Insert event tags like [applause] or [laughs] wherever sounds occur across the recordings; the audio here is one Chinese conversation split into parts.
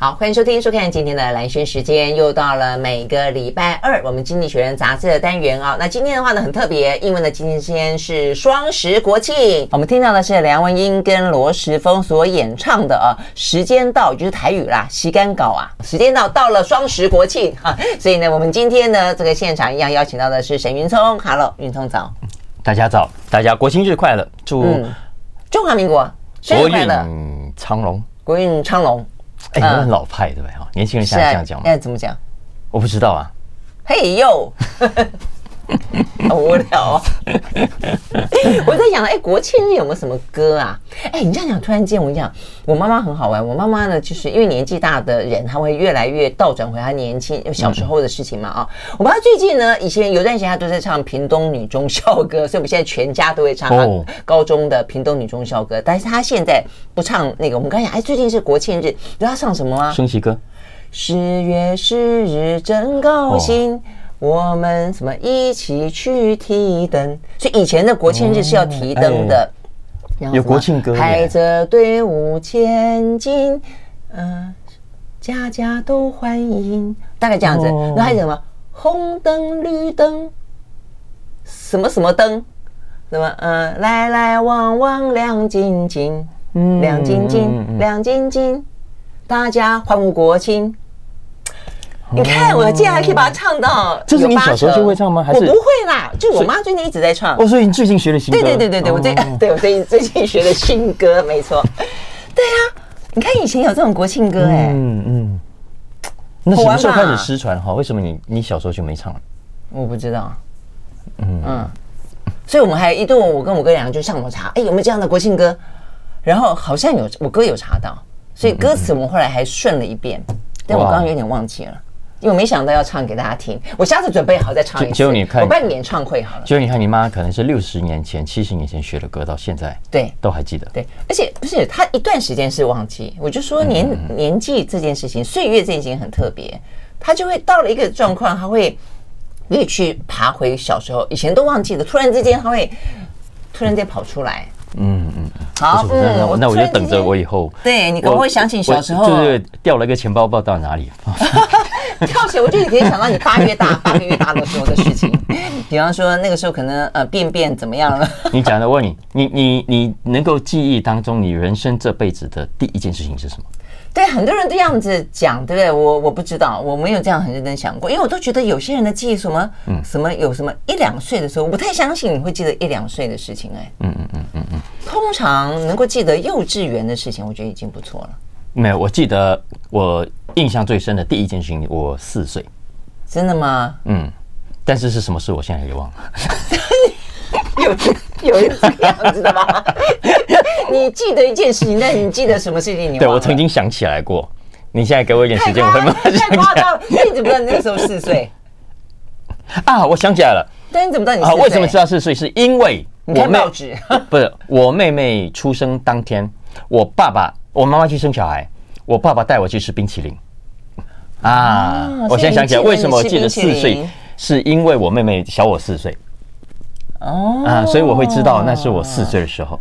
好，欢迎收听、收看今天的蓝轩时间，又到了每个礼拜二我们经济学人杂志的单元啊。那今天的话呢，很特别，因为呢，今天是双十国庆，我们听到的是梁文音跟罗时丰所演唱的啊。时间到，就是台语啦，时间到啊，时间到，到了双十国庆哈。所以呢，我们今天呢，这个现场一样邀请到的是沈云聪，Hello，云聪早，大家早，大家国庆日快乐，祝、嗯、中华民国生日快乐，国运昌隆，国运昌隆。哎，你很老派对不对？哈，年轻人现在这样讲吗？现在怎么讲？我不知道啊。嘿呦，[laughs] 好无聊啊！[laughs] 我在想，哎，国庆日有没有什么歌啊？哎，你这样讲，突然间我跟你讲，我妈妈很好玩。我妈妈呢，就是因为年纪大的人，她会越来越倒转回她年轻小时候的事情嘛啊。我妈最近呢，以前有段时间她都在唱屏东女中校歌，所以我们现在全家都会唱她高中的屏东女中校歌。但是她现在不唱那个。我们刚才讲，哎，最近是国庆日，你知道她唱什么吗？升旗歌。十月十日真高兴，哦、我们什么一起去提灯？所以以前的国庆日是要提灯的，有国庆歌，排着队伍前进，呃，家家都欢迎，大概这样子。那、哦、还有什么红灯绿灯，什么什么灯，什么嗯、呃，来来往往亮晶晶，亮晶晶，亮晶晶。大家欢呼国庆！你看，我竟然还可以把它唱到。这是你小时候就会唱吗？还是我不会啦？就我妈最近一直在唱。哦，所以你最近学的新歌？对对对对对，我最 [laughs] 对我最近最近学的新歌，没错。[laughs] 对呀，你看以前有这种国庆歌哎。嗯嗯。那什么时候开始失传哈？为什么你你小时候就没唱？我不知道。嗯嗯。所以我们还一度，我跟我哥两个就上网查，哎，有没有这样的国庆歌？然后好像有，我哥有查到。所以歌词我们后来还顺了一遍，但我刚刚有点忘记了，因为我没想到要唱给大家听。我下次准备好再唱一次。就你看，我办个演唱会好了。就你看，你妈可能是六十年前、七十年前学的歌，到现在对都还记得。对，而且不是她一段时间是忘记。我就说年年纪这件事情，岁月这件事情很特别，她就会到了一个状况，她会越去爬回小时候，以前都忘记的，突然之间她会突然间跑出来。嗯嗯，好，嗯，那我就等着我以后。对，你可能会想起小时候，就是掉了一个钱包，不知道到哪里。跳起来，我就可以想到你八月大、八个月大的时候的事情。比方说，那个时候可能呃便便怎么样了？你讲的，问你，你你你能够记忆当中，你人生这辈子的第一件事情是什么？对，很多人这样子讲，对不对？我我不知道，我没有这样很认真想过，因为我都觉得有些人的记忆什么，嗯，什么有什么一两岁的时候，我不太相信你会记得一两岁的事情，哎，嗯嗯嗯嗯嗯，通常能够记得幼稚园的事情，我觉得已经不错了。没有，我记得我印象最深的第一件事情，我四岁。真的吗？嗯，但是是什么事，我现在也忘了。[laughs] 有有这个样子的吗？[laughs] 你记得一件事情，但你记得什么事情？你对我曾经想起来过。你现在给我一点时间，我会慢慢想。太夸张了！你怎么知道你那个时候四岁？[laughs] 啊，我想起来了。但你怎么知道你四岁？啊，为什么知道四岁？是因为我看报纸。不是我妹妹出生当天，我爸爸我妈妈去生小孩，我爸爸带我去吃冰淇淋。啊，我现在想起来，为什么我记得四岁？是因为我妹妹小我四岁。哦啊，所以我会知道那是我四岁的时候。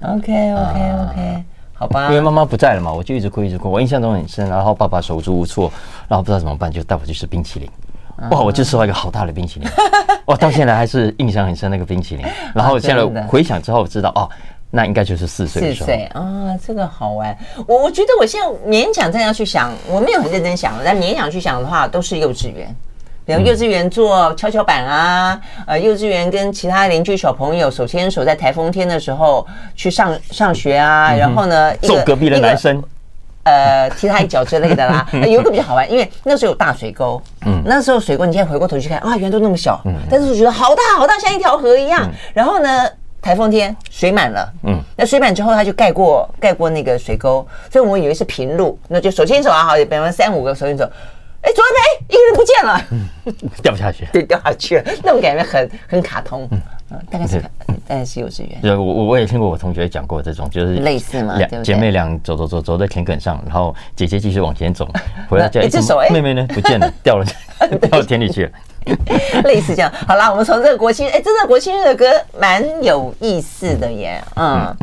OK OK OK，好吧。因为妈妈不在了嘛，我就一直哭一直哭。我印象中很深，然后爸爸手足无措，然后不知道怎么办，就带我去吃冰淇淋。哇，我就吃到一个好大的冰淇淋，[laughs] 哇，到现在还是印象很深那个冰淇淋。然后现在回想之后知道，哦，那应该就是四岁的时候。四岁啊，这个好玩。我我觉得我现在勉强这样去想，我没有很认真想，但勉强去想的话，都是幼稚园。比如幼稚园做跷跷板啊，呃，幼稚园跟其他邻居小朋友手牵手在台风天的时候去上上学啊，然后呢，揍隔壁的男生，呃，踢他一脚之类的啦。[laughs] 有一个比较好玩，因为那时候有大水沟，嗯，那时候水沟，你现在回过头去看啊，原来都那么小，嗯，但是我觉得好大好大，像一条河一样。然后呢，台风天水满了，嗯，那水满之后，它就盖过盖过那个水沟，所以我们以为是平路，那就手牵手啊，好，比方三五个手牵手。哎，左边一个人不见了，嗯，掉下去，对，[laughs] 掉下去了，那种感觉很很卡通，嗯，大概是，大概是幼稚园。对，我我我也听过我同学讲过这种，就是类似嘛，两姐妹俩走走走走在田埂上，然后姐姐继续往前走，回来家一只妹妹呢？不见了，掉了，[laughs] 掉到田里去了，[laughs] 类似这样。好啦，我们从这个国庆，哎，真的国庆日的歌蛮有意思的耶，嗯。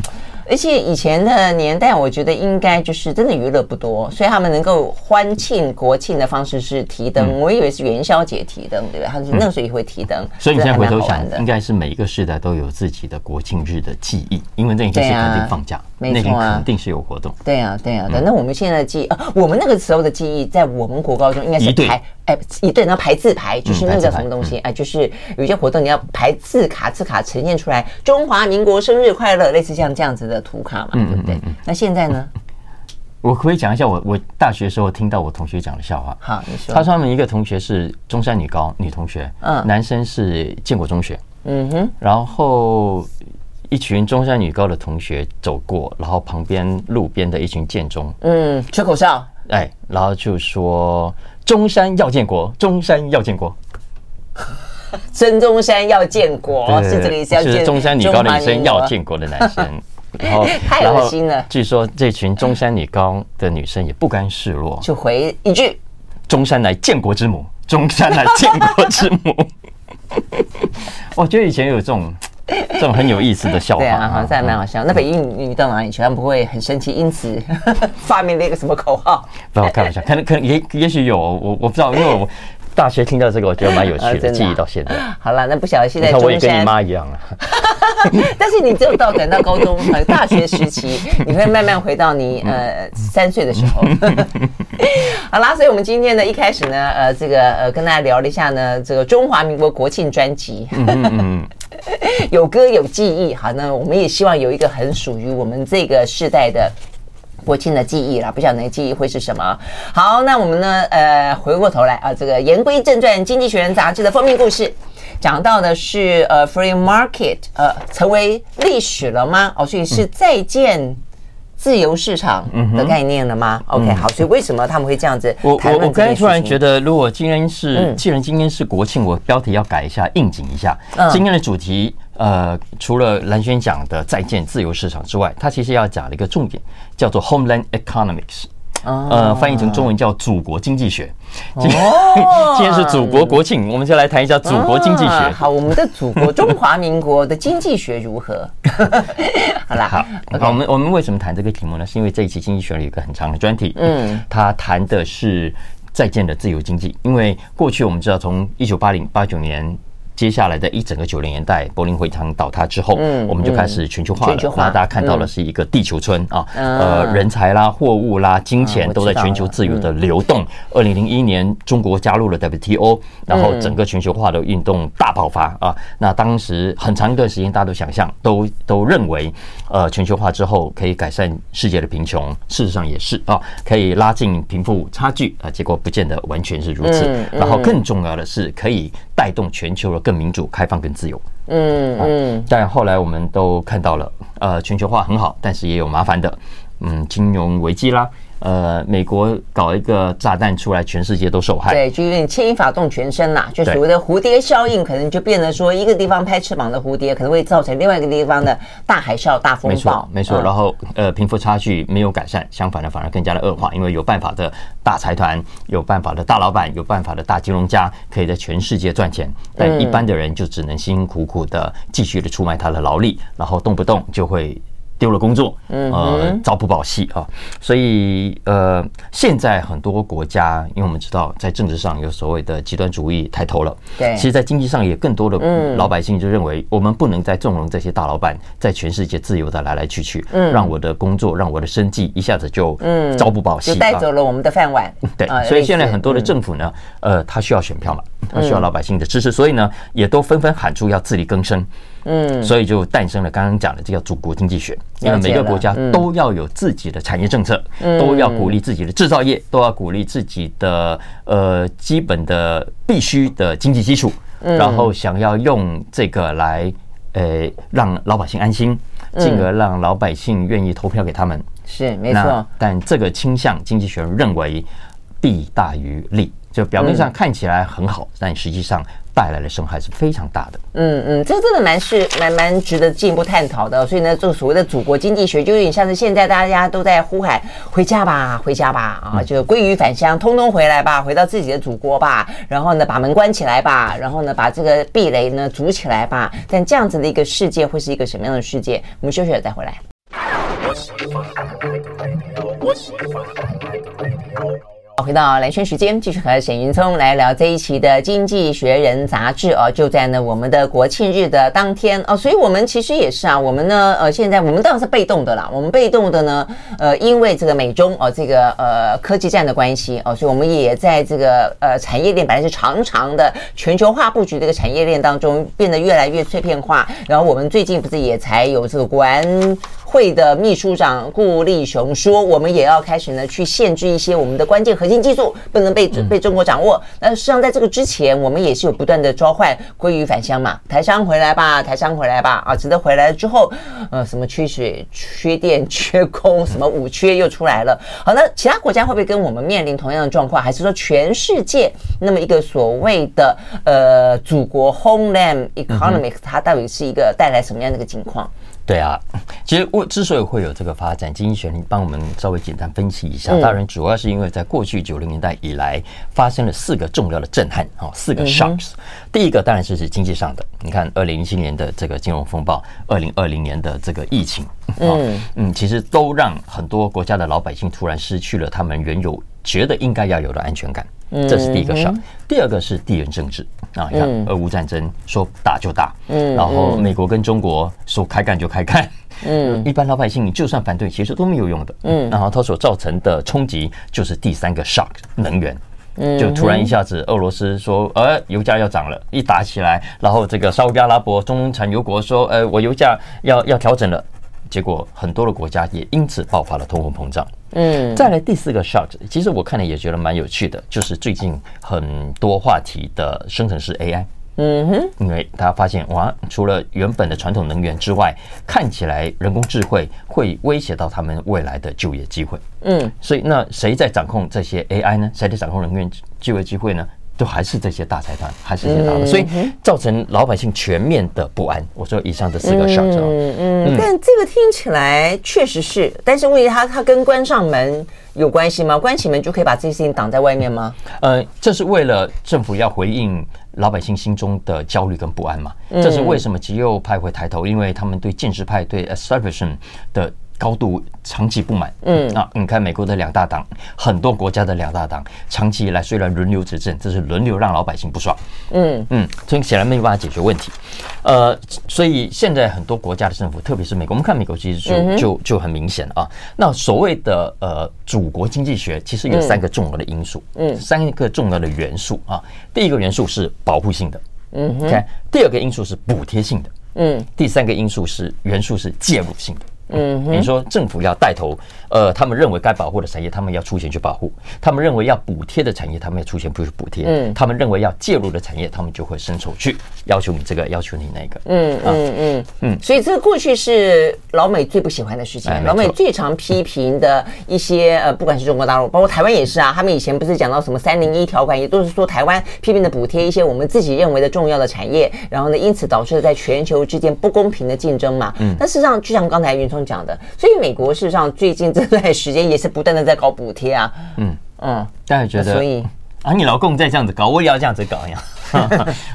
而且以前的年代，我觉得应该就是真的娱乐不多，所以他们能够欢庆国庆的方式是提灯。嗯、我以为是元宵节提灯，对不对？他是那个时候也会提灯。所以你现在回头想，应该是每一个时代都有自己的国庆日的记忆，因为那一天是肯定放假，那天肯定是有活动。对啊，对啊。那我们现在的记忆，呃，我们那个时候的记忆，在我们国高中应该是排，哎，一对，然后排字牌，就是那个什么东西，哎，就是有一些活动你要排字卡，字卡呈现出来，中华民国生日快乐，类似像这样子的图卡嘛，对不对？那现在呢？[laughs] 我可以讲一下我我大学时候听到我同学讲的笑话。好，你说。他说他们一个同学是中山女高女同学，嗯，男生是建国中学，嗯哼，然后一群中山女高的同学走过，然后旁边路边的一群建中，嗯，吹口哨，哎，然后就说中山要建国，中山要建国，孙中山要建国，是这个意思，是中山女高的女生要建国的男生。然后，[laughs] 太恶心了。据说这群中山女高的女生也不甘示弱，就回一句：“中山乃建国之母，中山乃建国之母。[laughs] ”我觉得以前有这种这种很有意思的笑话，对啊，好像还蛮好笑。那北京女到哪里去？他们不会很生气，因此 [laughs] 发明了一个什么口号？不要开玩笑，可能可能也也许有，我我不知道，因为我。大学听到这个，我觉得蛮有趣的，[laughs] 记忆到现在。好了，那不晓得现在我也跟你妈一样啊。[laughs] 但是你只有到等到高中和大学时期，你会慢慢回到你呃三岁的时候。[laughs] 好啦，所以我们今天呢一开始呢，呃，这个呃跟大家聊了一下呢，这个中华民国国庆专辑，[laughs] 有歌有记忆。好，那我们也希望有一个很属于我们这个世代的。国庆的记忆啦，不晓得那个记忆会是什么？好，那我们呢？呃，回过头来啊，这个言归正传，《经济学人》杂志的封面故事讲到的是呃，free market 呃，成为历史了吗？哦，所以是再见自由市场的概念了吗？嗯、OK，好，所以为什么他们会这样子？我我我刚才突然觉得，如果今天是既然今天是国庆，我标题要改一下，应景一下。今天的主题。呃，除了蓝轩讲的再见自由市场之外，他其实要讲的一个重点叫做 Homeland Economics，呃，翻译成中文叫祖国经济学。今天 [laughs] 今天是祖国国庆，我们就来谈一下祖国经济学。好，我们的祖国中华民国的经济学如何？[laughs] 好啦，好，好，我们我们为什么谈这个题目呢？是因为这一期经济学有一个很长的专题，嗯，它谈的是再见的自由经济。因为过去我们知道，从一九八零八九年。接下来的一整个九零年代，柏林围墙倒塌之后，嗯，我们就开始全球化了。那大家看到的是一个地球村啊，呃，人才啦、货物啦、金钱都在全球自由的流动。二零零一年，中国加入了 WTO，然后整个全球化的运动大爆发啊。那当时很长一段时间，大家都想象，都都认为，呃，全球化之后可以改善世界的贫穷，事实上也是啊，可以拉近贫富差距啊。结果不见得完全是如此。然后更重要的是，可以带动全球的。更民主、开放、更自由。嗯嗯，但后来我们都看到了，呃，全球化很好，但是也有麻烦的，嗯，金融危机啦。呃，美国搞一个炸弹出来，全世界都受害。对，就有点牵一发动全身啦，就所谓的蝴蝶效应，可能就变得说，一个地方拍翅膀的蝴蝶，可能会造成另外一个地方的大海啸、大风暴。没错，没错。然后，呃，贫富差距没有改善，相反的，反而更加的恶化，因为有办法的大财团、有办法的大老板、有办法的大金融家，可以在全世界赚钱，但一般的人就只能辛辛苦苦的继续的出卖他的劳力，然后动不动就会。丢了工作，呃，朝不保夕啊，所以呃，现在很多国家，因为我们知道，在政治上有所谓的极端主义抬头了，对，其实，在经济上也更多的老百姓就认为，我们不能再纵容这些大老板在全世界自由的来来去去，嗯，让我的工作，让我的生计一下子就嗯。朝不保夕，就带走了我们的饭碗。对，所以现在很多的政府呢，呃，他需要选票嘛，他需要老百姓的支持，所以呢，也都纷纷喊出要自力更生。嗯，所以就诞生了刚刚讲的这个祖国经济学，因为每个国家都要有自己的产业政策，都要鼓励自己的制造业，都要鼓励自己的呃基本的必须的经济基础，然后想要用这个来呃让老百姓安心，进而让老百姓愿意投票给他们。是没错，但这个倾向经济学人认为弊大于利，就表面上看起来很好，但实际上。带来的伤害是非常大的。嗯嗯，这个真的蛮是蛮蛮值得进一步探讨的。所以呢，这个所谓的祖国经济学，就有点像是现在大家都在呼喊“回家吧，回家吧”啊，就归于返乡，通通回来吧，回到自己的祖国吧。然后呢，把门关起来吧，然后呢，把这个壁垒呢筑起来吧。但这样子的一个世界会是一个什么样的世界？我们休息了再回来。回到蓝轩时间，继续和沈云聪来聊这一期的《经济学人》杂志哦，就在呢我们的国庆日的当天。哦，所以我们其实也是啊，我们呢呃现在我们当然是被动的啦，我们被动的呢呃因为这个美中哦这个呃科技战的关系哦，所以我们也在这个呃产业链本来是长长的全球化布局这个产业链当中变得越来越碎片化，然后我们最近不是也才有这个国安会的秘书长顾立雄说，我们也要开始呢去限制一些我们的关键核核心技术不能被被中国掌握。那实际上在这个之前，我们也是有不断的召唤鲑鱼返乡嘛，台商回来吧，台商回来吧啊，值得回来了之后，呃，什么缺水、[laughs] 缺电、缺工，什么五缺又出来了。好，那其他国家会不会跟我们面临同样的状况？还是说全世界那么一个所谓的呃祖国 homeland economics，它到底是一个带来什么样的一个情况？对啊，其实我之所以会有这个发展，经济学人帮我们稍微简单分析一下。当然，主要是因为在过去九零年代以来发生了四个重要的震撼啊，四个 shocks。第一个当然是指经济上的，你看二零零七年的这个金融风暴，二零二零年的这个疫情，嗯嗯，其实都让很多国家的老百姓突然失去了他们原有觉得应该要有的安全感。这是第一个 shock。第二个是地缘政治。啊，你看俄乌战争说打就打，嗯，然后美国跟中国说开干就开干，嗯，[laughs] 一般老百姓你就算反对，其实都没有用的，嗯，然后它所造成的冲击就是第三个 shock，能源，嗯，就突然一下子俄罗斯说，呃，油价要涨了，一打起来，然后这个沙乌阿拉伯中产油国说，呃，我油价要要调整了，结果很多的国家也因此爆发了通货膨胀。嗯，再来第四个 shock，其实我看了也觉得蛮有趣的，就是最近很多话题的生成式 AI。嗯哼，因为大家发现哇，除了原本的传统能源之外，看起来人工智慧会威胁到他们未来的就业机会。嗯，所以那谁在掌控这些 AI 呢？谁在掌控能源就业机会呢？都还是这些大财团，还是这些大的，所以造成老百姓全面的不安。我说以上这四个 shock，嗯嗯，但这个听起来确实是，但是问题它它跟关上门有关系吗？关起门就可以把这些事情挡在外面吗？呃，这是为了政府要回应老百姓心中的焦虑跟不安嘛。这是为什么极右派会抬头，因为他们对建制派对 establishment 的。高度长期不满，嗯。啊，你看美国的两大党，很多国家的两大党，长期以来虽然轮流执政，这是轮流让老百姓不爽，嗯。嗯，所以显然没有办法解决问题，呃，所以现在很多国家的政府，特别是美国，我们看美国其实就就就很明显啊。那所谓的呃祖国经济学，其实有三个重要的因素，嗯，三个重要的元素啊。第一个元素是保护性的，嗯，OK，第二个因素是补贴性的，嗯，第三个因素是元素是介入性的。嗯，你说政府要带头，呃，他们认为该保护的产业，他们要出钱去保护；他们认为要补贴的产业，他们要出钱不去补贴。嗯，他们认为要介入的产业，他们就会伸手去要求你这个，要求你那个。嗯嗯嗯嗯。所以这个过去是老美最不喜欢的事情，老美最常批评的一些呃，不管是中国大陆，包括台湾也是啊。他们以前不是讲到什么三零一条款，也都是说台湾批评的补贴一些我们自己认为的重要的产业，然后呢，因此导致了在全球之间不公平的竞争嘛。嗯。那事实上，就像刚才云聪讲的，所以美国事实上最近这段时间也是不断的在搞补贴啊，嗯嗯，大家觉得，所以啊，你老公在这样子搞，我也要这样子搞呀，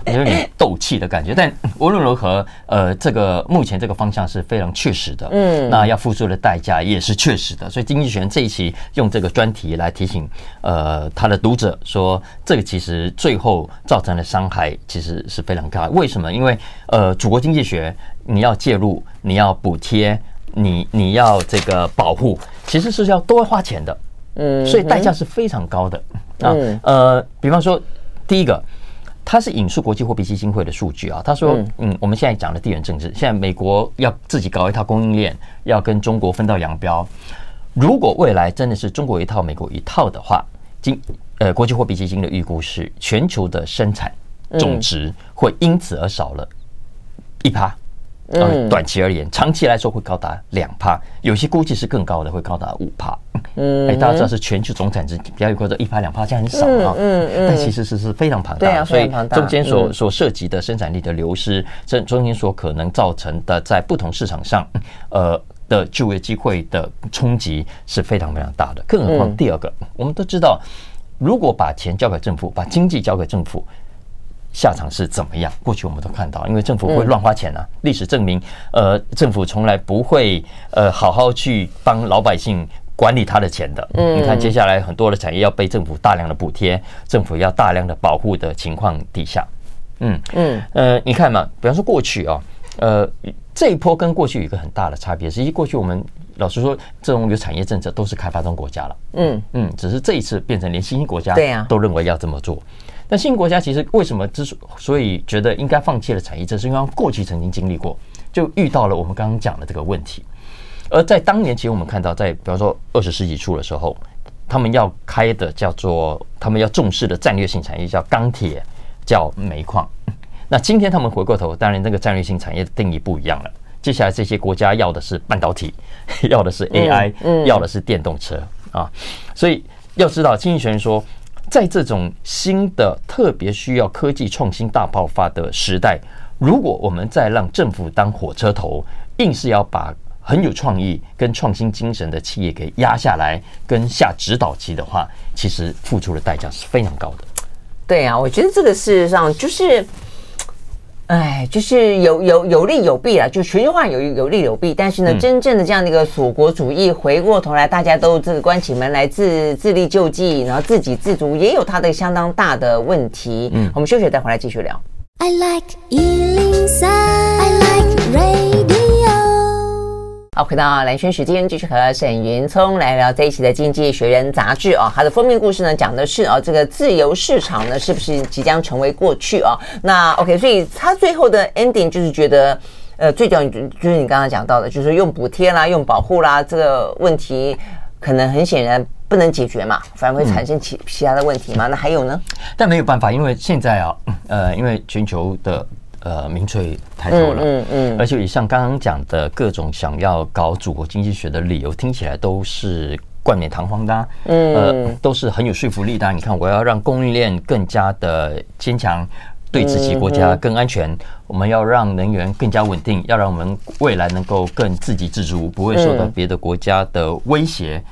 我有点斗气的感觉。但无论如何，呃，这个目前这个方向是非常确实的，嗯，那要付出的代价也是确实的。所以经济学这一期用这个专题来提醒，呃，他的读者说，这个其实最后造成的伤害其实是非常大。为什么？因为呃，祖国经济学你要介入，你要补贴。你你要这个保护，其实是要多花钱的，嗯，所以代价是非常高的啊。呃，比方说，第一个，他是引述国际货币基金会的数据啊，他说，嗯，我们现在讲的地缘政治，现在美国要自己搞一套供应链，要跟中国分道扬镳。如果未来真的是中国一套，美国一套的话，今呃国际货币基金的预估是，全球的生产总值会因此而少了一趴。嗯，短期而言，长期来说会高达两趴，有些估计是更高的，会高达五趴。嗯，哎，大家知道是全球总产值比较有个这一趴两趴，这样很少啊。嗯嗯，但其实是是非常庞大，所以中间所所涉及的生产力的流失，这中间所可能造成的在不同市场上，呃的就业机会的冲击是非常非常大的。更何况第二个，我们都知道，如果把钱交给政府，把经济交给政府。下场是怎么样？过去我们都看到，因为政府会乱花钱啊。历史证明，呃，政府从来不会呃好好去帮老百姓管理他的钱的。你看接下来很多的产业要被政府大量的补贴，政府要大量的保护的情况底下，嗯嗯呃，你看嘛，比方说过去啊，呃，这一波跟过去有一个很大的差别，实际过去我们老实说，这种有产业政策都是开发中国家了。嗯嗯，只是这一次变成连新兴国家都认为要这么做。那新兴国家其实为什么之所以觉得应该放弃了产业，这是因为过去曾经经历过，就遇到了我们刚刚讲的这个问题。而在当年，其实我们看到，在比方说二十世纪初的时候，他们要开的叫做他们要重视的战略性产业叫钢铁，叫煤矿。[laughs] 那今天他们回过头，当然这个战略性产业的定义不一样了。接下来这些国家要的是半导体，[laughs] 要的是 AI，要的是电动车啊。所以要知道，经济学人说。在这种新的特别需要科技创新大爆发的时代，如果我们再让政府当火车头，硬是要把很有创意跟创新精神的企业给压下来，跟下指导棋的话，其实付出的代价是非常高的。对啊，我觉得这个事实上就是。哎，就是有有有利有弊啊，就全球化有有利有弊，但是呢，真正的这样的一个锁国主义，回过头来大家都这个关起门来自自力救济，然后自给自足，也有它的相当大的问题。嗯，我们休息再回来继续聊。I like 回到蓝轩时间，继续和沈云聪来聊这一期的《经济学人》杂志啊。它的封面故事呢，讲的是啊，这个自由市场呢，是不是即将成为过去啊？那 OK，所以他最后的 ending 就是觉得，呃，最重要就是你刚刚讲到的，就是用补贴啦、用保护啦，这个问题可能很显然不能解决嘛，反而会产生其其他的问题嘛。那还有呢？但没有办法，因为现在啊，呃，因为全球的。呃，民粹抬头了，嗯嗯，而且以上刚刚讲的各种想要搞祖国经济学的理由，听起来都是冠冕堂皇的，啊，嗯，呃，都是很有说服力的。你看，我要让供应链更加的坚强，对自己国家更安全，我们要让能源更加稳定，要让我们未来能够更自给自足，不会受到别的国家的威胁。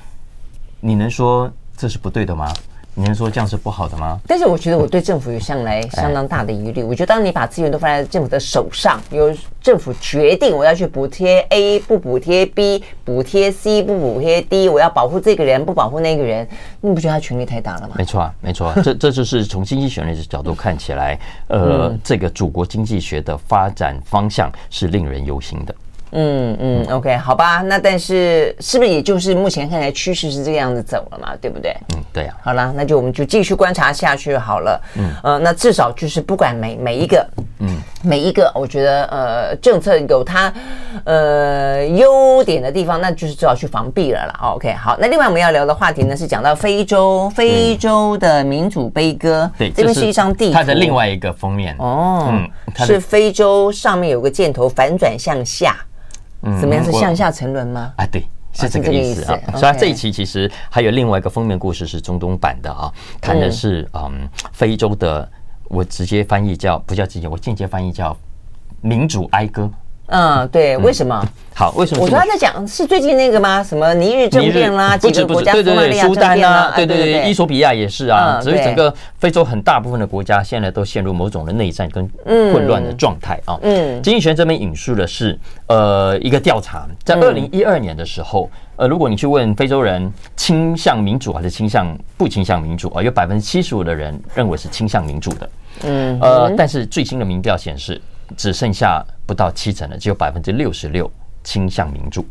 你能说这是不对的吗？你能说这样是不好的吗？但是我觉得我对政府有向来相当大的疑虑。我觉得当你把资源都放在政府的手上，由政府决定我要去补贴 A 不补贴 B，补贴 C 不补贴 D，我要保护这个人不保护那个人，你不觉得他权力太大了吗？没错啊，没错啊，这这就是从经济学的角度看起来，呃，这个祖国经济学的发展方向是令人忧心的。嗯嗯，OK，好吧，那但是是不是也就是目前看来趋势是这个样子走了嘛，对不对？嗯，对呀、啊。好了，那就我们就继续观察下去好了。嗯呃，那至少就是不管每每一个，嗯，每一个，我觉得呃政策有它呃优点的地方，那就是至少去防避了啦。OK，好，那另外我们要聊的话题呢是讲到非洲，非洲的民主悲歌。对，这边是一张地图，它的另外一个封面哦，嗯，是非洲上面有个箭头反转向下。嗯，怎么样？是向下沉沦吗？啊，对，是这个意思啊。所以这一期其实还有另外一个封面故事是中东版的啊，谈的是嗯非洲的，我直接翻译叫不叫直接，我间接翻译叫民主哀歌。嗯，对，为什么？好，为什么？我说他在讲是最近那个吗？什么尼日政变啦，几个国家对对对，苏丹啊，对对对，伊索比亚也是啊。所以整个非洲很大部分的国家现在都陷入某种的内战跟混乱的状态啊。嗯，经济学这边引述的是呃一个调查，在二零一二年的时候，呃，如果你去问非洲人倾向民主还是倾向不倾向民主啊，有百分之七十五的人认为是倾向民主的。嗯，呃，但是最新的民调显示。只剩下不到七成了，只有百分之六十六倾向民主。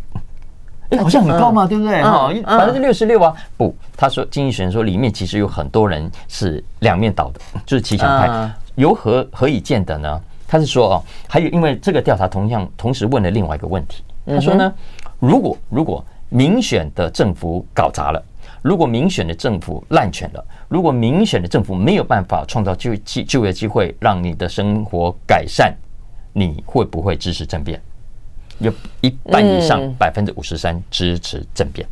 哎，[laughs] 好像很高嘛，对不对？哈，百分之六十六啊。不，他说经济学人说里面其实有很多人是两面倒的，[laughs] 就是骑墙派。由何何以见得呢？他是说哦，还有因为这个调查同样同时问了另外一个问题。他说呢，如果如果民选的政府搞砸了，如果民选的政府滥权了，如果民选的政府没有办法创造就就就业机会，让你的生活改善。你会不会支持政变？有一半以上，百分之五十三支持政变。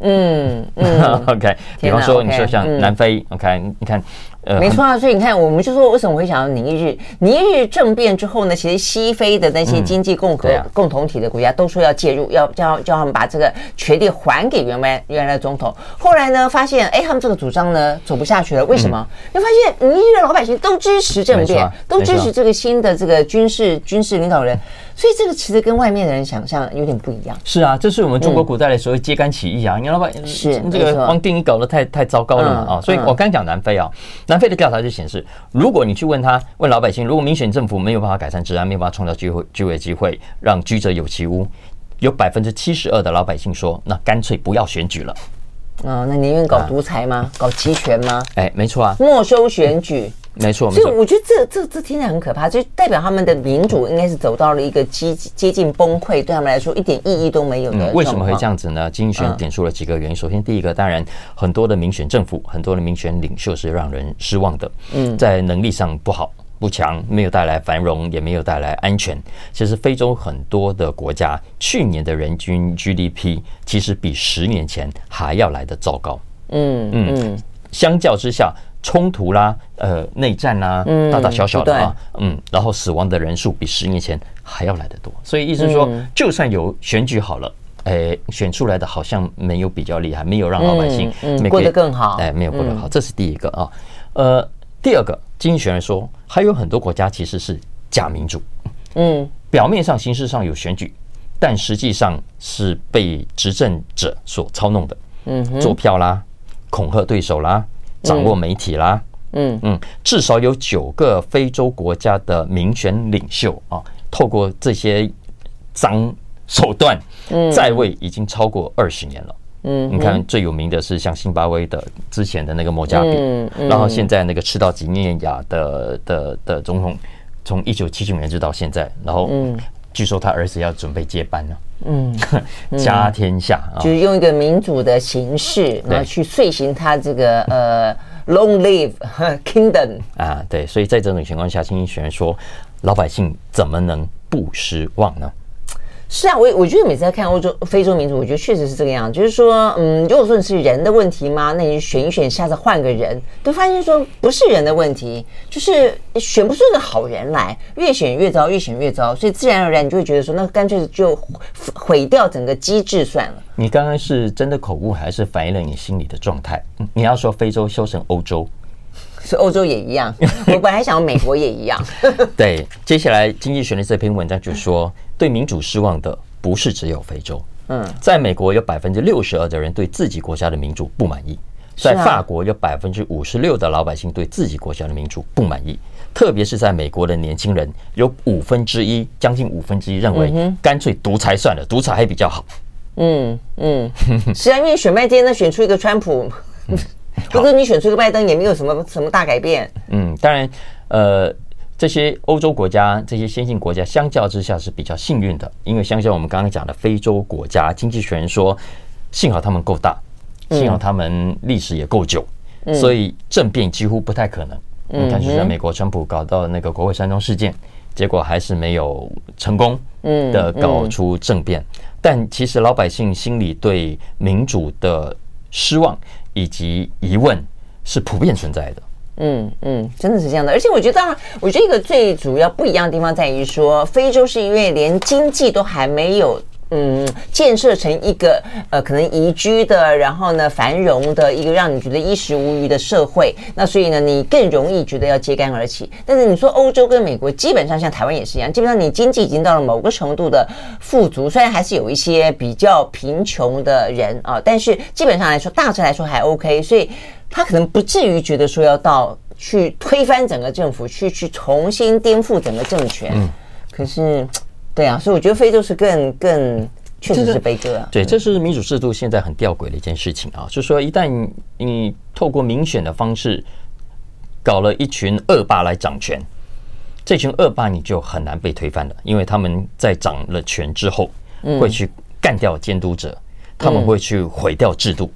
嗯嗯，[laughs] OK。比方说，你说像南非，OK，你看呃，没错啊。所以你看，我们就说为什么会想到尼日？尼日政变之后呢，其实西非的那些经济共和、嗯、共同体的国家都说要介入，要叫叫他们把这个权力还给原来原来的总统。后来呢，发现哎，他们这个主张呢走不下去了。为什么？你、嗯、发现尼日的老百姓都支持政变，都支持这个新的这个军事军事领导人。所以这个其实跟外面的人想象有点不一样。是啊，这是我们中国古代的时候揭竿起义啊！你老板是这个王定一搞得太太糟糕了嘛啊！所以我刚讲南非啊，南非的调查就显示，如果你去问他问老百姓，如果民选政府没有办法改善治安，没有办法创造机会就业机会，让居者有其屋，有百分之七十二的老百姓说，那干脆不要选举了。哦，那宁愿搞独裁吗？搞集权吗？哎，没错啊，没收选举。没错，所以我觉得这这这听起来很可怕，就代表他们的民主应该是走到了一个接接近崩溃，对他们来说一点意义都没有的。为什么会这样子呢？经济学人点出了几个原因。首先，第一个，当然很多的民选政府，很多的民选领袖是让人失望的。嗯，在能力上不好不强，没有带来繁荣，也没有带来安全。其实非洲很多的国家去年的人均 GDP 其实比十年前还要来得糟糕。嗯嗯，相较之下。冲突啦，呃，内战啦，大大小小的啊，嗯，然后死亡的人数比十年前还要来得多，所以意思是说，就算有选举好了，哎，选出来的好像没有比较厉害，没有让老百姓过得更好，哎，没有过得好，这是第一个啊，呃，第二个，经济学人说，还有很多国家其实是假民主，嗯，表面上形式上有选举，但实际上是被执政者所操弄的，嗯，做票啦，恐吓对手啦。掌握媒体啦，嗯。嗯，至少有九个非洲国家的民选领袖啊，透过这些脏手段在位已经超过二十年了。嗯，你看最有名的是像辛巴威的之前的那个莫加比，然后现在那个赤道几内亚的的的总统，从一九七九年就到现在，然后据说他儿子要准备接班了。嗯，[laughs] 家天下就是用一个民主的形式，然后去遂行他这个呃，Long Live [laughs] Kingdom 啊，对，所以在这种情况下，清英学院说，老百姓怎么能不失望呢？是啊，我我觉得每次在看欧洲、非洲民族，我觉得确实是这个样。就是说，嗯，如果说你是人的问题吗？那你选一选，下次换个人，都发现说不是人的问题，就是选不出一个好人来，越选越糟，越选越糟。所以自然而然，你就会觉得说，那干脆就毁掉整个机制算了。你刚刚是真的口误，还是反映了你心里的状态？你要说非洲修成欧洲，是欧洲也一样。我本来想美国也一样。[laughs] [laughs] 对，接下来经济学的这篇文章就说。对民主失望的不是只有非洲，嗯，在美国有百分之六十二的人对自己国家的民主不满意，在法国有百分之五十六的老百姓对自己国家的民主不满意，特别是在美国的年轻人有五分之一，将近五分之一认为干脆独裁算了，独裁还比较好。嗯嗯，是啊，因为选拜登呢，选出一个川普，[laughs] 或者你选出一个拜登也没有什么什么大改变。嗯，当然，呃。这些欧洲国家，这些先进国家相较之下是比较幸运的，因为相较我们刚刚讲的非洲国家，经济学人说，幸好他们够大，幸好他们历史也够久，所以政变几乎不太可能。你看，就像美国，川普搞到那个国会山庄事件，结果还是没有成功的搞出政变。但其实老百姓心里对民主的失望以及疑问是普遍存在的。嗯嗯，真的是这样的，而且我觉得，啊，我觉得一个最主要不一样的地方在于说，非洲是因为连经济都还没有嗯建设成一个呃可能宜居的，然后呢繁荣的一个让你觉得衣食无虞的社会，那所以呢你更容易觉得要揭竿而起。但是你说欧洲跟美国，基本上像台湾也是一样，基本上你经济已经到了某个程度的富足，虽然还是有一些比较贫穷的人啊，但是基本上来说大致来说还 OK，所以。他可能不至于觉得说要到去推翻整个政府，去去重新颠覆整个政权。可是，对啊，所以我觉得非洲是更更确实是悲歌啊。对，这是民主制度现在很吊诡的一件事情啊，就是说一旦你透过民选的方式搞了一群恶霸来掌权，这群恶霸你就很难被推翻了，因为他们在掌了权之后会去干掉监督者，他们会去毁掉制度。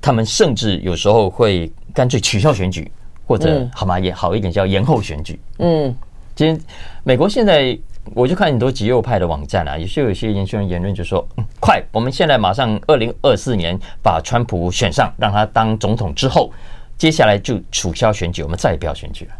他们甚至有时候会干脆取消选举，或者好吗？也好一点叫延后选举。嗯，其实美国现在我就看很多极右派的网站啊，也是有一些研究人言论就说：“快，我们现在马上二零二四年把川普选上，让他当总统之后，接下来就取消选举，我们再也不要选举了。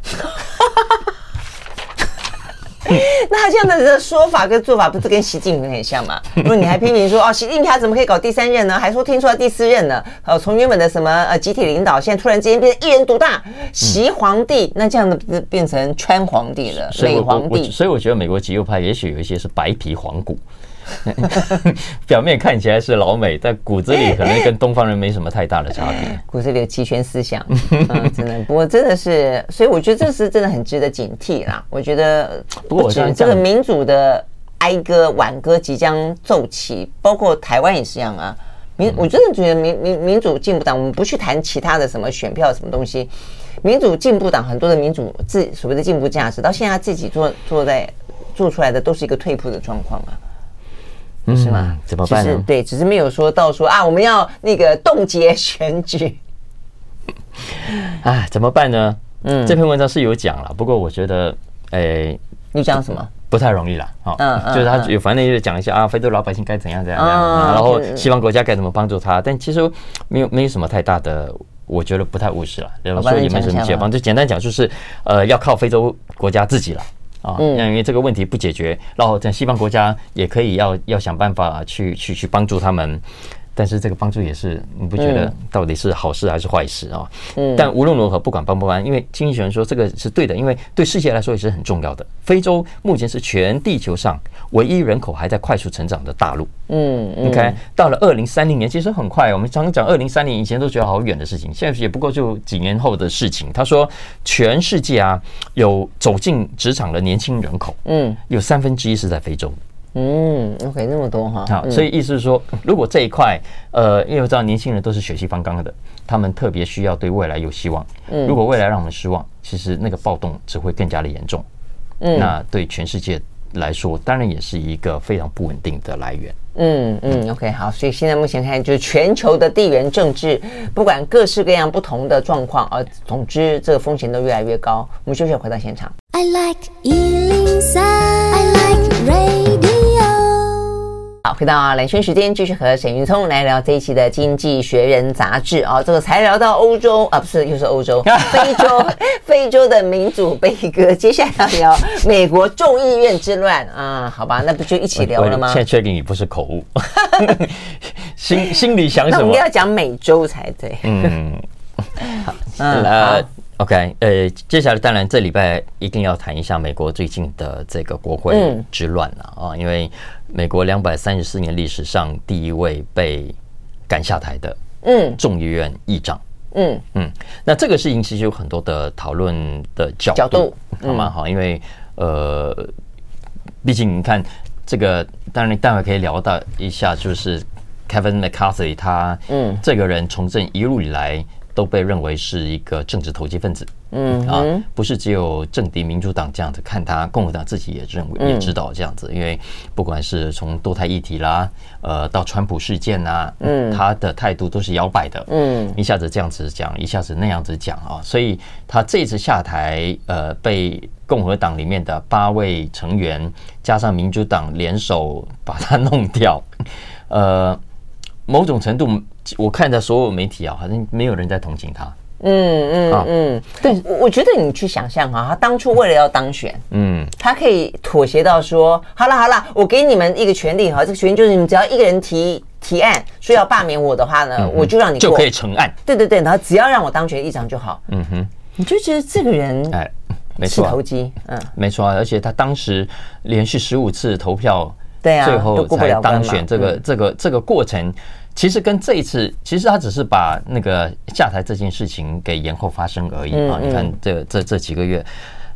[laughs] 那他这样的说法跟做法不是跟习近平很像吗？如果你还批评说哦，习近平他怎么可以搞第三任呢？还说听说他第四任呢？呃，从原本的什么呃集体领导，现在突然之间变成一人独大，习皇帝，嗯、那这样的变成川皇帝了，美皇帝。所以我觉得美国极右派也许有一些是白皮黄骨。[laughs] 表面看起来是老美，但骨子里可能跟东方人没什么太大的差别。[laughs] 骨子里的集权思想，嗯，[laughs] 真的。不过真的是，所以我觉得这是真的很值得警惕啦。我觉得，不过这个民主的哀歌挽歌即将奏起，包括台湾也是一样啊。民，我真的觉得民民民主进步党，我们不去谈其他的什么选票什么东西，民主进步党很多的民主自所谓的进步价值，到现在自己做做在做出来的都是一个退步的状况啊。是吗？嗯、怎么办呢？对，只是没有说到说啊，我们要那个冻结选举。[laughs] 啊，怎么办呢？嗯，这篇文章是有讲了，不过我觉得，哎、欸，你讲什么？不太容易了。好，嗯，就是他有反正就是讲一下啊，非洲老百姓该怎样怎样怎样，然后西方国家该怎么帮助他，但其实没有没有什么太大的，我觉得不太务实了。然后说也没什么解放，就简单讲就是，呃，要靠非洲国家自己了。啊，因为这个问题不解决，然后在西方国家也可以要要想办法去去去帮助他们。但是这个帮助也是，你不觉得到底是好事还是坏事啊？嗯，但无论如何，不管帮不帮，因为经济学人说这个是对的，因为对世界来说也是很重要的。非洲目前是全地球上唯一人口还在快速成长的大陆。嗯，，OK，到了二零三零年，其实很快。我们常常讲二零三零，以前都觉得好远的事情，现在也不过就几年后的事情。他说，全世界啊，有走进职场的年轻人口，嗯，有三分之一是在非洲。嗯，OK，那么多哈，好，所以意思是说，如果这一块，呃，因为我知道年轻人都是血气方刚的，他们特别需要对未来有希望。嗯，如果未来让我们失望，其实那个暴动只会更加的严重。嗯，那对全世界来说，当然也是一个非常不稳定的来源。嗯嗯，OK，好，所以现在目前看，就是全球的地缘政治，不管各式各样不同的状况，而，总之这个风险都越来越高。我们休息，回到现场。I like 103, I like radio 好，回到蓝轩时间，继续和沈云聪来聊这一期的《经济学人》杂志啊。这个才聊到欧洲啊，不是又是欧洲，[laughs] 非洲，非洲的民主悲歌。接下来要聊美国众议院之乱啊，好吧，那不就一起聊了吗？现在确定你不是口误，[laughs] 心心里想什么？那我们要讲美洲才对。嗯，[laughs] 好，嗯。OK，呃，接下来当然这礼拜一定要谈一下美国最近的这个国会之乱了啊，因为美国两百三十四年历史上第一位被赶下台的，嗯，众议院议长，嗯嗯，那这个事情其实有很多的讨论的角度，角度好吗？好，因为呃，毕竟你看这个，当然你待会可以聊到一下，就是 Kevin McCarthy 他，嗯，这个人从政一路以来。都被认为是一个政治投机分子，嗯啊，不是只有政敌民主党这样子看他，共和党自己也认为也知道这样子，因为不管是从堕胎议题啦，呃，到川普事件呐，嗯，他的态度都是摇摆的，嗯，一下子这样子讲，一下子那样子讲啊，所以他这次下台，呃，被共和党里面的八位成员加上民主党联手把他弄掉，呃，某种程度。我看到所有媒体啊，好像没有人在同情他。嗯嗯嗯，对，我觉得你去想象啊，他当初为了要当选，嗯，他可以妥协到说，好了好了，我给你们一个权利哈，这个权利就是你们只要一个人提提案说要罢免我的话呢，我就让你就可以成案。对对对，然后只要让我当选议长就好。嗯哼，你就觉得这个人哎，没错，投机，嗯，没错啊，而且他当时连续十五次投票，对啊，最后才当选，这个这个这个过程。其实跟这一次，其实他只是把那个下台这件事情给延后发生而已啊！你看这这这几个月，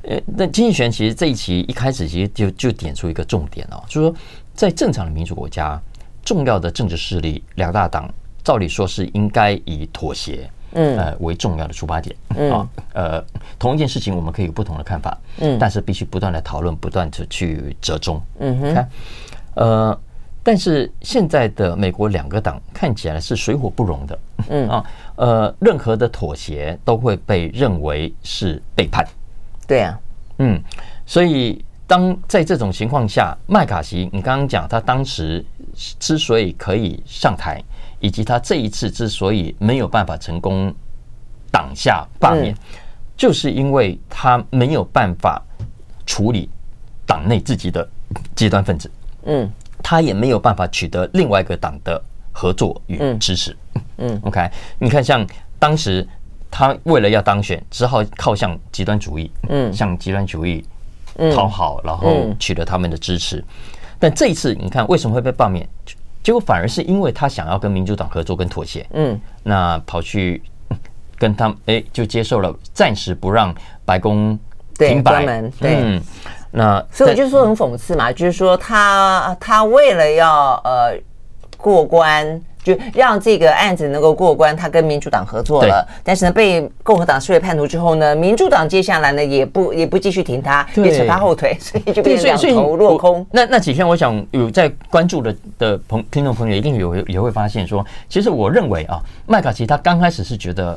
呃，那经济学其实这一期一开始其实就就点出一个重点哦，就是说在正常的民主国家，重要的政治势力两大党，照理说是应该以妥协，嗯，呃为重要的出发点啊，呃，同一件事情我们可以有不同的看法，嗯，但是必须不断的讨论，不断的去折中，嗯哼，看，呃。但是现在的美国两个党看起来是水火不容的，嗯 [laughs] 啊，呃，任何的妥协都会被认为是背叛，对啊，嗯，所以当在这种情况下，麦卡锡，你刚刚讲他当时之所以可以上台，以及他这一次之所以没有办法成功挡下罢免，就是因为他没有办法处理党内自己的极端分子，嗯，他也没有办法取得另外一个党的合作与支持，嗯，[laughs] OK，你看像当时他为了要当选，只好靠向极端主义，嗯，向极端主义讨好，然后取得他们的支持，但这一次你看为什么会被罢免？结果反而是因为他想要跟民主党合作跟妥协，嗯，那跑去跟他们，哎，就接受了暂时不让白宫停摆，对，嗯，那所以我就说很讽刺嘛，就是说他他为了要呃过关。就让这个案子能够过关，他跟民主党合作了，但是呢，被共和党视为叛徒之后呢，民主党接下来呢也不也不继续挺他，也扯他后腿，[laughs] 所以就变成两头落空。那那几天，我想有在关注的的朋听众朋友一定有也会发现说，其实我认为啊，麦卡锡他刚开始是觉得，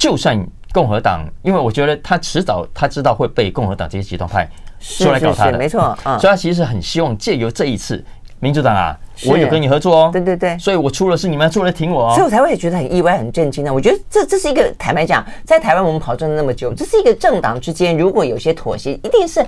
就算共和党，因为我觉得他迟早他知道会被共和党这些极端派出来搞他的，没错，嗯，所以他其实很希望借由这一次。民主党啊，我有跟你合作哦，对对对，所以我出了事，你们要出来挺我哦，所以我才会觉得很意外、很震惊呢。我觉得这这是一个坦白讲，在台湾我们跑政治那么久，这是一个政党之间如果有些妥协，一定是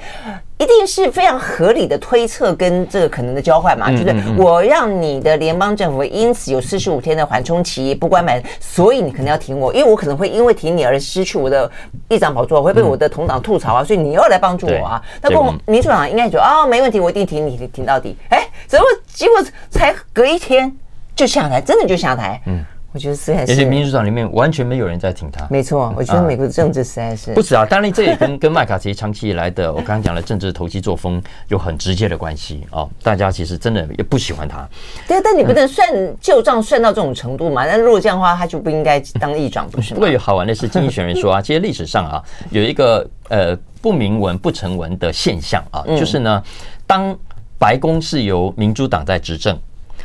一定是非常合理的推测跟这个可能的交换嘛。就是我让你的联邦政府因此有四十五天的缓冲期不关门，所以你可能要挺我，因为我可能会因为挺你而失去我的议长宝座，会被我的同党吐槽啊，所以你要来帮助我啊。那共民主党应该觉得哦，没问题，我一定挺你挺到底。哎，怎么结果？才隔一天就下台，真的就下台。嗯，我觉得实在是，而且民主党里面完全没有人在挺他。没错，我觉得美国的政治实在是不止啊。当然，这也跟跟麦卡锡长期以来的我刚刚讲的政治投机作风有很直接的关系哦。大家其实真的也不喜欢他。对，但你不能算旧账算到这种程度嘛？那如果这样的话，他就不应该当议长，不是吗？不过有好玩的是，经济学人说啊，[laughs] 其实历史上啊有一个呃不明文不成文的现象啊，就是呢，当白宫是由民主党在执政，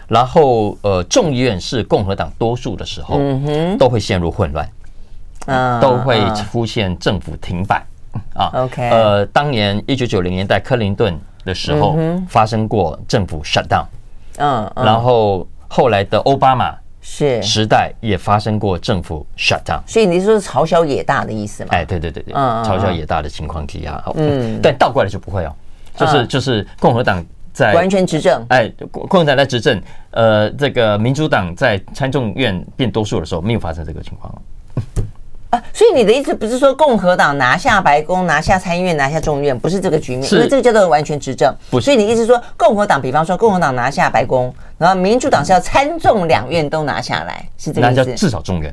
然后呃众议院是共和党多数的时候，都会陷入混乱，都会出现政府停摆啊。OK，呃，当年一九九零年代克林顿的时候发生过政府 shut down，嗯，然后后来的奥巴马是。时代也发生过政府 shut down，所以你说是朝小野大的意思吗？哎，对对对对，朝小野大的情况底下，嗯，但倒过来就不会哦，就是就是共和党。在完全执政，哎，共和党在执政，呃，这个民主党在参众院变多数的时候，没有发生这个情况啊。所以你的意思不是说共和党拿下白宫、拿下参议院、拿下众议院，不是这个局面，因为这个叫做完全执政。不是，所以你意思说共和党，比方说共和党拿下白宫，然后民主党是要参众两院都拿下来，是这个意思？那叫至少众院。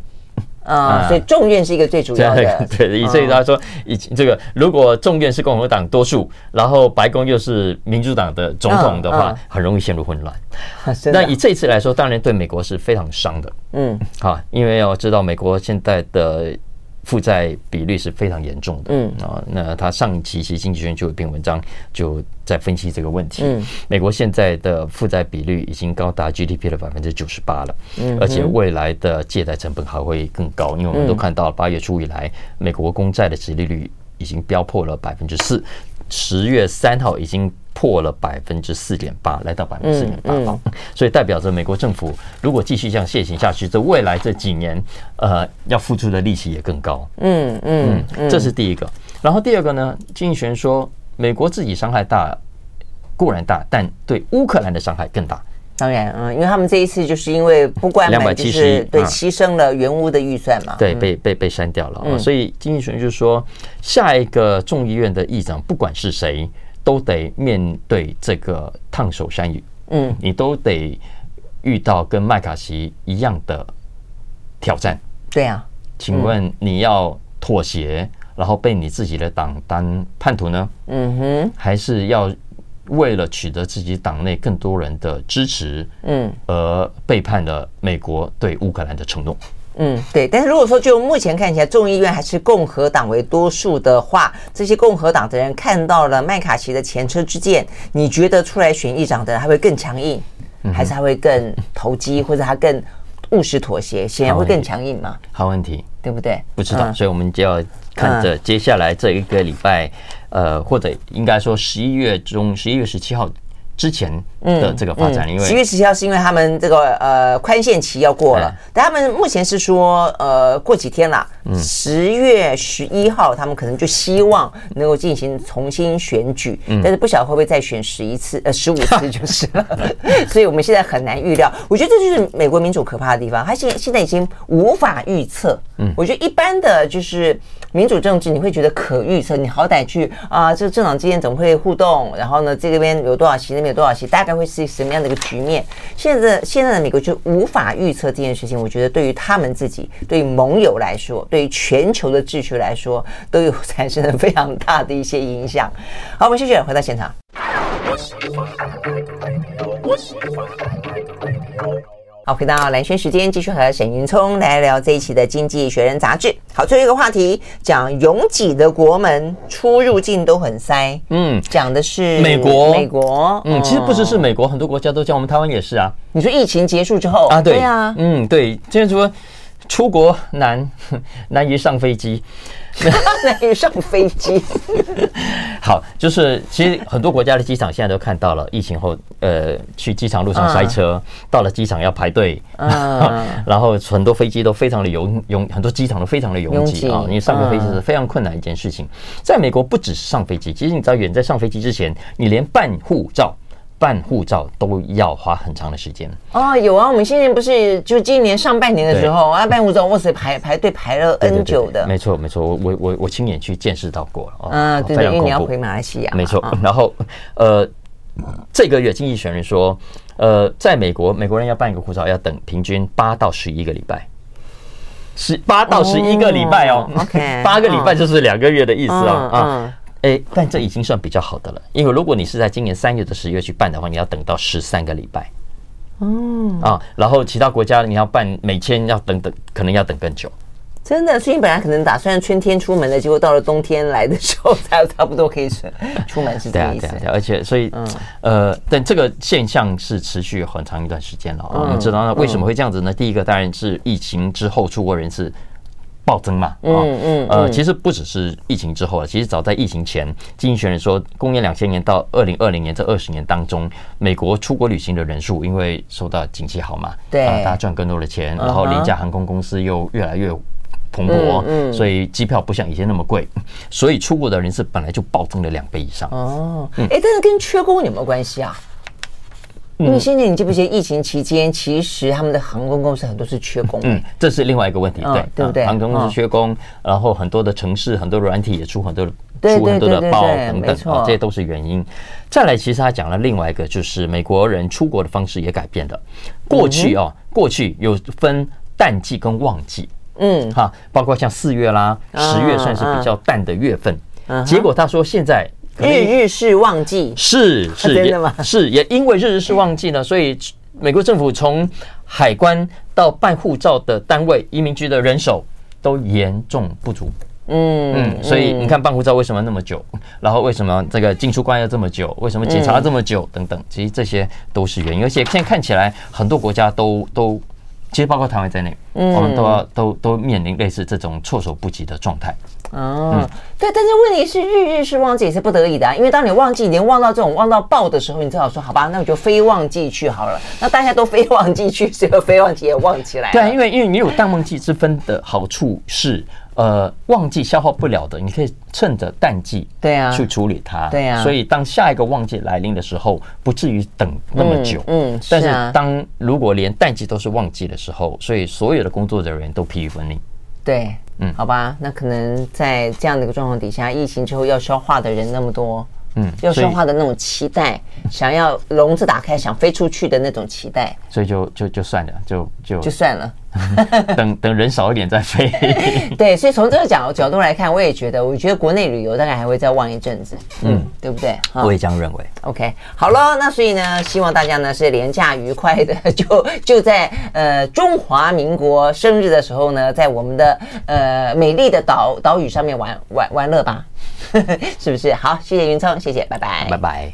啊，所以众院是一个最主要的。[laughs] 对，以至于他说，以这个如果众院是共和党多数，然后白宫又是民主党的总统的话，很容易陷入混乱。[laughs] 那以这一次来说，当然对美国是非常伤的。嗯，好，因为要知道美国现在的。负债比率是非常严重的，嗯啊，那他上一期其实经济学人就有一篇文章就在分析这个问题。嗯，美国现在的负债比率已经高达 GDP 的百分之九十八了，嗯，而且未来的借贷成本还会更高，因为我们都看到八月初以来，美国公债的殖利率已经飙破了百分之四，十月三号已经。破了百分之四点八，来到百分之四点八，[laughs] 所以代表着美国政府如果继续这样现行下去，这未来这几年，呃，要付出的利息也更高。嗯嗯嗯，这是第一个。然后第二个呢，经济学人说，美国自己伤害大固然大，但对乌克兰的伤害更大。当然，嗯，因为他们这一次就是因为不关门，就是对牺牲了原屋的预算嘛，对，被被被删掉了。所以经济学人就是说，下一个众议院的议长，不管是谁。都得面对这个烫手山芋，嗯，你都得遇到跟麦卡锡一样的挑战。对啊，请问你要妥协，然后被你自己的党当叛徒呢？嗯哼，还是要为了取得自己党内更多人的支持，嗯，而背叛了美国对乌克兰的承诺？嗯，对，但是如果说就目前看起来，众议院还是共和党为多数的话，这些共和党的人看到了麦卡锡的前车之鉴，你觉得出来选议长的人还会更强硬，还是他会更投机，或者他更务实妥协？显然会更强硬嘛？好问题，对不对？不知道，所以我们就要看着接下来这一个礼拜，呃，或者应该说十一月中，十一月十七号。之前的这个发展，因为十月十七号是因为他们这个呃宽限期要过了，但他们目前是说呃过几天了，十月十一号他们可能就希望能够进行重新选举，但是不晓得会不会再选十一次呃十五次就是了，[laughs] 所以我们现在很难预料。我觉得这就是美国民主可怕的地方，他现现在已经无法预测。嗯，我觉得一般的就是民主政治，你会觉得可预测，你好歹去啊，这个政党之间怎么会互动？然后呢，这边有多少席，有多少席，大概会是什么样的一个局面？现在现在的美国就无法预测这件事情。我觉得对于他们自己，对于盟友来说，对于全球的秩序来说，都有产生了非常大的一些影响。好，我们继续回到现场。好，回到蓝轩时间，继续和沈云聪来聊这一期的《经济学人》杂志。好，最后一个话题讲拥挤的国门，出入境都很塞。嗯，讲的是美国，美国。嗯，其实不只是美国，很多国家都像我们台湾也是啊。你说疫情结束之后啊？对啊，嗯，对，就是说出国难，[laughs] 难于上飞机。[laughs] 难于上飞机。[laughs] 好，就是其实很多国家的机场现在都看到了疫情后，呃，去机场路上塞车，到了机场要排队，然后很多飞机都非常的拥拥，很多机场都非常的拥挤啊，因为上个飞机是非常困难一件事情。在美国，不只是上飞机，其实你知道，远在上飞机之前，你连办护照。办护照都要花很长的时间。哦，有啊，我们现在不是就今年上半年的时候啊，办护照哇塞，排排队排了 N 久的，没错没错，我我我我亲眼去见识到过了，嗯，对对，因为你要回马来西亚，没错。然后呃，这个月经济学人说，呃，在美国，美国人要办一个护照要等平均八到十一个礼拜，十八到十一个礼拜哦，OK，八个礼拜就是两个月的意思哦。啊。哎，但这已经算比较好的了，因为如果你是在今年三月的十月去办的话，你要等到十三个礼拜。哦，啊，然后其他国家你要办每天，要等等，可能要等更久。真的，所以你本来可能打算春天出门的，结果到了冬天来的时候才差不多可以出门，是这样。对啊，对啊，而且所以，呃，但这个现象是持续很长一段时间了。我们知道，那为什么会这样子呢？第一个当然是疫情之后出国人次。暴增嘛，嗯嗯，呃，其实不只是疫情之后了，其实早在疫情前，经济学人说，公元两千年到二零二零年这二十年当中，美国出国旅行的人数，因为受到景气好嘛，对，啊，大家赚更多的钱，然后廉价航空公司又越来越蓬勃，嗯，所以机票不像以前那么贵，[laughs] 所以出国的人次本来就暴增了两倍以上。哦，哎，但是跟缺工有没有关系啊？因为现在你记不记得疫情期间，其实他们的航空公司很多是缺工，嗯，这是另外一个问题，对对不对？航空公司缺工，然后很多的城市很多软体也出很多出很多的包等等，这些都是原因。再来，其实他讲了另外一个，就是美国人出国的方式也改变了。过去哦，过去有分淡季跟旺季，嗯，哈，包括像四月啦、十月算是比较淡的月份，结果他说现在。日日是旺季，是是真的吗？是也因为日日是旺季呢，所以美国政府从海关到办护照的单位、移民局的人手都严重不足。嗯嗯，所以你看办护照为什么那么久？[laughs] 然后为什么这个进出关要这么久？为什么检查这么久？等等，其实这些都是原因。而且现在看起来，很多国家都都，其实包括台湾在内，我们都要都都面临类似这种措手不及的状态。哦，对，但是问题是日日是旺季也是不得已的啊，因为当你旺季连旺到这种旺到爆的时候，你只好说好吧，那我就非旺季去好了。那大家都非旺季去，所以非旺季也旺起来。对，因为因为你有淡旺季之分的好处是，呃，旺季消化不了的，你可以趁着淡季对啊去处理它。对啊，所以当下一个旺季来临的时候，不至于等那么久。嗯，但是当如果连淡季都是旺季的时候，所以所有的工作人员都疲于奔命。对。嗯，好吧，那可能在这样的一个状况底下，疫情之后要消化的人那么多，嗯，要说话的那种期待，想要笼子打开想飞出去的那种期待，所以就就就算了，就就就算了。等等人少一点再飞。[laughs] 对，所以从这个角角度来看，我也觉得，我觉得国内旅游大概还会再旺一阵子，嗯，对不对？我也这样认为。OK，好了，那所以呢，希望大家呢是廉价愉快的，就 [laughs] 就在呃中华民国生日的时候呢，在我们的呃美丽的岛岛屿上面玩玩玩乐吧，是不是？好，谢谢云聪，谢谢，拜拜，拜拜。